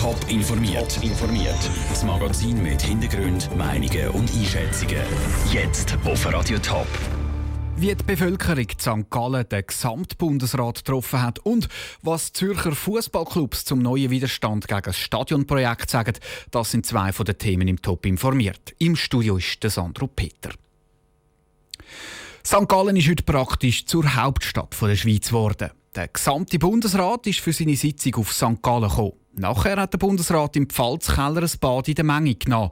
Top informiert. Top informiert. Das Magazin mit Hintergrund, Meinungen und Einschätzungen. Jetzt auf Radio Top. Wie die Bevölkerung St. Gallen den Gesamtbundesrat getroffen hat und was Zürcher Fußballclubs zum neuen Widerstand gegen das Stadionprojekt sagen, das sind zwei von den Themen im Top informiert. Im Studio ist der Sandro Peter. St. Gallen ist heute praktisch zur Hauptstadt der Schweiz geworden. Der gesamte Bundesrat ist für seine Sitzung auf St. Gallen gekommen. Nachher hat der Bundesrat im Pfalzkeller ein Bad in der Menge genommen.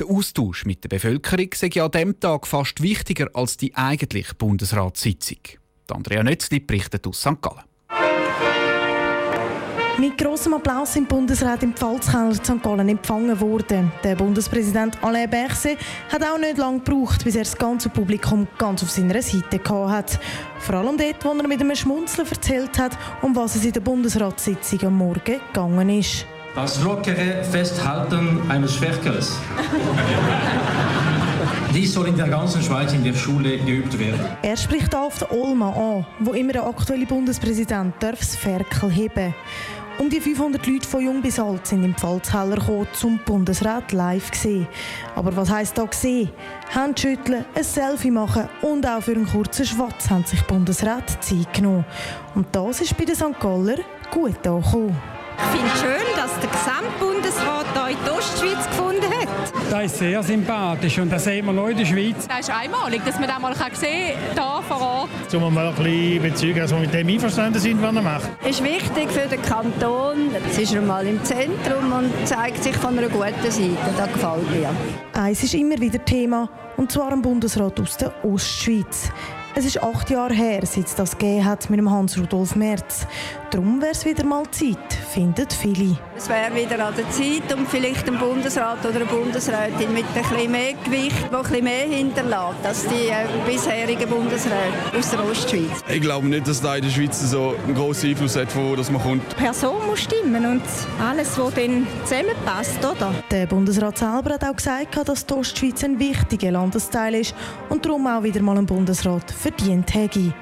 Der Austausch mit der Bevölkerung sei an diesem Tag fast wichtiger als die eigentliche Bundesratssitzung. Andrea Nötzli berichtet aus St. Gallen. Mit grossem Applaus im Bundesrat im Pfalzkeller St. Gallen empfangen worden. Der Bundespräsident Alain Berset hat auch nicht lange gebraucht, bis er das ganze Publikum ganz auf seiner Seite hat. Vor allem dort, wo er mit einem Schmunzeln erzählt hat, um was es in der Bundesratssitzung am Morgen gegangen ist. Das lockere Festhalten eines Ferkels. Dies soll in der ganzen Schweiz in der Schule geübt werden. Er spricht auf der Olma an, wo immer der aktuelle Bundespräsident darf das Ferkel heben um die 500 Leute von jung bis alt sind im Pfalzheller zum Bundesrat live gesehen. Aber was heisst da gesehen? Schütteln, ein Selfie machen und auch für einen kurzen Schwatz haben sich Bundesrat Zeit genommen. Und das ist bei den St. Galler gut angekommen. Ich finde es schön, dass der Gesamtbundesrat hier in die Ostschweiz gefunden hat. Das ist sehr sympathisch und das sehen wir noch in der Schweiz. Das ist einmalig, dass man das mal sehen kann, hier vor Ort. Um mal ein bisschen überzeugen, dass wir mit dem einverstanden sind, was er macht. Es ist wichtig für den Kanton. Jetzt ist er mal im Zentrum und zeigt sich von einer guten Seite. Das gefällt mir. Eins ist immer wieder Thema, und zwar im Bundesrat aus der Ostschweiz. Es ist acht Jahre her, seit es das gegeben hat mit dem Hans-Rudolf Merz. Darum wäre es wieder mal Zeit, finden viele. Es wäre wieder an der Zeit und vielleicht ein Bundesrat oder eine Bundesrätin mit ein bisschen mehr Gewicht, ein bisschen mehr hinterlässt als die äh, bisherigen Bundesräte aus der Ostschweiz. Ich glaube nicht, dass da in der Schweiz so einen grossen Einfluss hat, von wo das man kommt. Die Person muss stimmen und alles, was dann zusammenpasst, oder? Der Bundesrat selber hat auch gesagt, dass die Ostschweiz ein wichtiger Landesteil ist und darum auch wieder mal einen Bundesrat verdient hätte.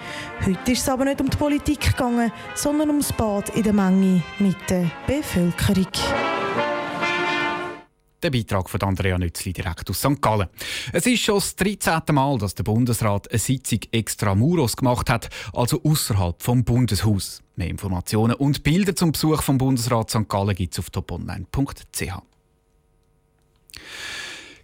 Heute ist es aber nicht um die Politik gegangen, sondern ums Bad in der Menge mit der Bevölkerung. Der Beitrag von Andrea Nützli direkt aus St. Gallen. Es ist schon das 13. Mal, dass der Bundesrat eine Sitzung extra Muros gemacht hat, also außerhalb vom Bundeshaus. Mehr Informationen und Bilder zum Besuch vom Bundesrat St. Gallen gibt es auf toponline.ch.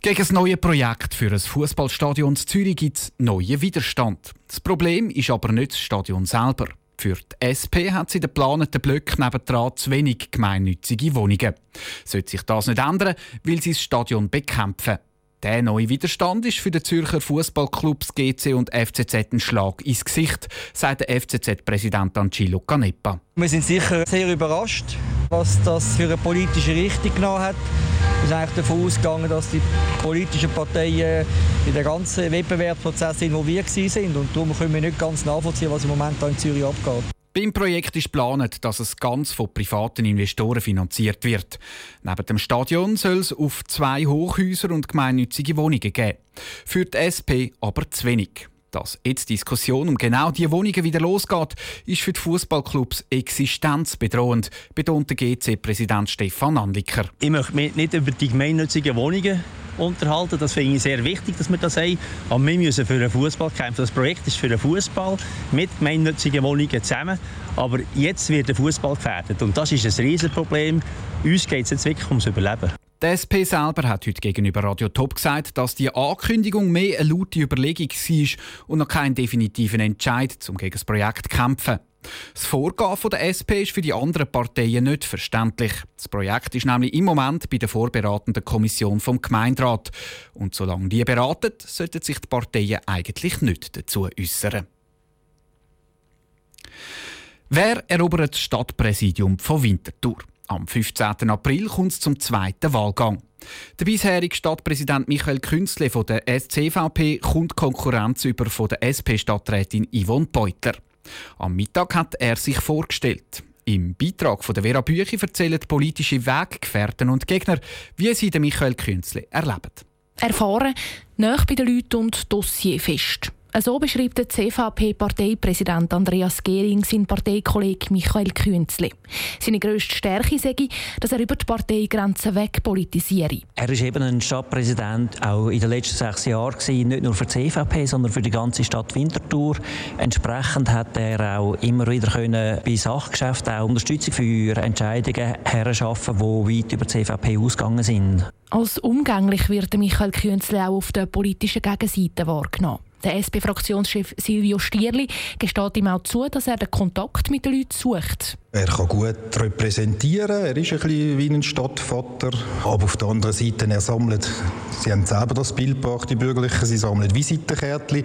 Gegen das neue Projekt für ein Fußballstadion Zürich gibt es neuen Widerstand. Das Problem ist aber nicht das Stadion selber. Für die SP hat sie den geplanten Blöcken nebendran zu wenig gemeinnützige Wohnungen. Sollte sich das nicht ändern, will sie das Stadion bekämpfen. Der neue Widerstand ist für den Zürcher Fußballclubs GC und FCZ ein Schlag ins Gesicht, sagt der FCZ-Präsident Angelo Canepa. Wir sind sicher sehr überrascht, was das für eine politische Richtung genommen hat. Wir sind eigentlich davon ausgegangen, dass die politischen Parteien in den ganzen Wettbewerbsprozess involviert sind und darum können wir nicht ganz nachvollziehen, was im Moment hier in Zürich abgeht. Beim Projekt ist geplant, dass es ganz von privaten Investoren finanziert wird. Neben dem Stadion soll es auf zwei Hochhäuser und gemeinnützige Wohnungen geben. Für die SP aber zu wenig. Dass jetzt die Diskussion um genau diese Wohnungen wieder losgeht, ist für die Fußballclubs existenzbedrohend, betont der GC-Präsident Stefan Anliker. Ich möchte mich nicht über die gemeinnützigen Wohnungen unterhalten. Das finde ich sehr wichtig, dass wir das haben. Aber wir müssen für den Fußball kämpfen. Das Projekt ist für den Fußball mit gemeinnützigen Wohnungen zusammen. Aber jetzt wird der Fußball gefährdet. Und das ist ein Riesenproblem. Uns geht es jetzt wirklich ums Überleben. Die SP selber hat heute gegenüber Radio Top gesagt, dass die Ankündigung mehr eine laute Überlegung war und noch keinen definitiven Entscheid um gegen das Projekt zu kämpfen. Das Vorgehen der SP ist für die anderen Parteien nicht verständlich. Das Projekt ist nämlich im Moment bei der vorberatenden Kommission vom Gemeinderat. Und solange die beraten, sollten sich die Parteien eigentlich nicht dazu äußern. Wer erobert das Stadtpräsidium von Winterthur? Am 15. April kommt es zum zweiten Wahlgang. Der bisherige Stadtpräsident Michael Künzle von der SCVP kommt Konkurrenz über von der SP-Stadträtin Yvonne Beutler. Am Mittag hat er sich vorgestellt. Im Beitrag von der Vera Büchi erzählen politische Weggefährten und Gegner, wie sie den Michael Künzle erleben. Erfahren, nah bei den Leuten und Dossier fest. So beschreibt der CVP-Parteipräsident Andreas Gehring seinen Parteikollegen Michael Künzli. Seine grösste Stärke sei, dass er über die Parteigrenzen weg politisiere. Er ist eben ein Stadtpräsident auch in den letzten sechs Jahren gewesen, nicht nur für die CVP, sondern für die ganze Stadt Winterthur. Entsprechend hat er auch immer wieder können bei Sachgeschäften auch Unterstützung für Entscheidungen herschaffen, die weit über die CVP ausgegangen sind. Als umgänglich wird Michael Künzli auch auf der politischen Gegenseite wahrgenommen. Der SP-Fraktionschef Silvio Stierli gesteht ihm auch zu, dass er den Kontakt mit den Leuten sucht. Er kann gut repräsentieren, er ist ein bisschen wie ein Stadtvater. Aber auf der anderen Seite, er sammelt, Sie haben selber das Bild gebracht, die Bürgerlichen, sie sammeln Visitenkärtchen.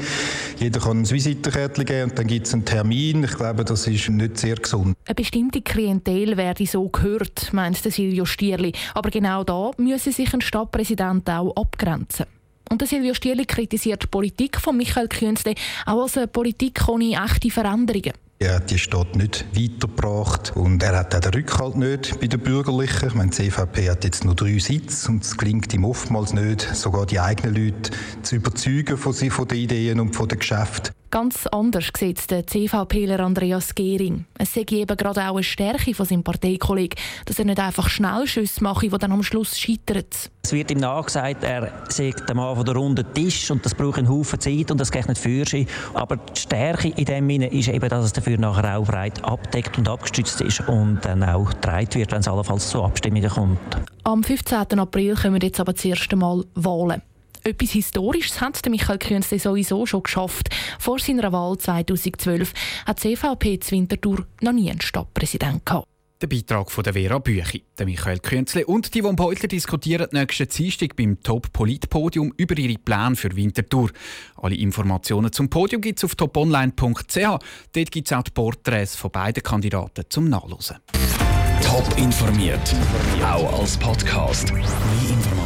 Jeder kann ein Visitenkärtchen geben und dann gibt es einen Termin. Ich glaube, das ist nicht sehr gesund. Eine bestimmte Klientel werde so gehört, meint Silvio Stierli. Aber genau da müsse sich ein Stadtpräsident auch abgrenzen. Und Silvio Stierli kritisiert die Politik von Michael Künzle auch als eine Politik ohne echte Veränderungen. Er hat die Stadt nicht weitergebracht und er hat auch den Rückhalt nicht bei den Bürgerlichen. Ich meine, die CVP hat jetzt nur drei Sitze und es gelingt ihm oftmals nicht, sogar die eigenen Leute zu überzeugen von, sie, von den Ideen und von den Geschäften. Ganz anders sieht der CVPler Andreas Gehring. Es sei eben gerade auch eine Stärke von seinem Parteikollegen, dass er nicht einfach Schnellschüsse mache, die dann am Schluss scheitern. Es wird ihm nachgesagt, er sei der Mann von der runden Tisch und das braucht einen Haufen Zeit und das geht nicht für sich. Aber die Stärke in dem Sinne ist eben, dass es dafür nachher auch breit abdeckt und abgestützt ist und dann auch getragen wird, wenn es allenfalls zu Abstimmungen kommt. Am 15. April kommen jetzt aber das erste Mal Wahlen. Etwas Historisches hat Michael Künzli sowieso schon geschafft. Vor seiner Wahl 2012 hat die CVP zu Winterthur noch nie einen Stadtpräsident gehabt. Der Beitrag von der Vera Büchi, der Michael Künzli und die Yvonne Beutler diskutieren nächsten Dienstag beim Top-Polit-Podium über ihre Pläne für Winterthur. Alle Informationen zum Podium gibt es auf toponline.ch. Dort gibt es auch die Porträts von beiden Kandidaten zum Nachlesen. Top informiert, auch als Podcast.